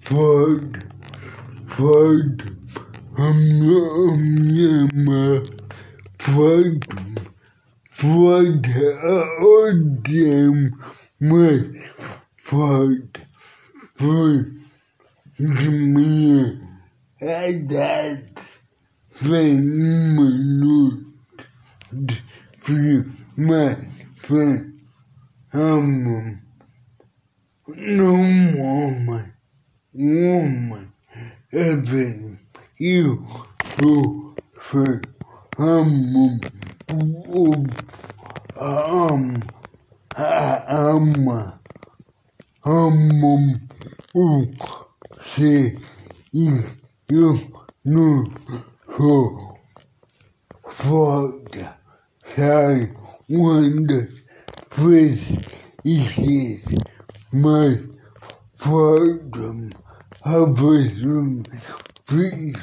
Ford, Ford, Omniama, Ford, Ford, Odium, Ford, Ford, Jimmy, Haddad, Fenmanut, Fima, Fenhamum non woman, woman, even you who for um, um, um, um, um, se you know for for child wonders, praise, issues my freedom harvesting fish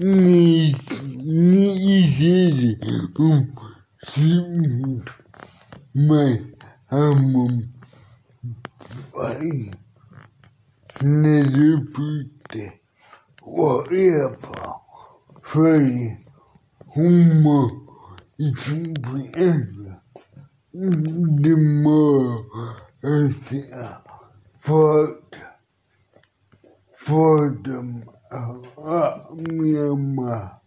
need needed um seemed my um body never put whatever Freddy Homer it's the end the more Ford, the um, uh, Myanmar.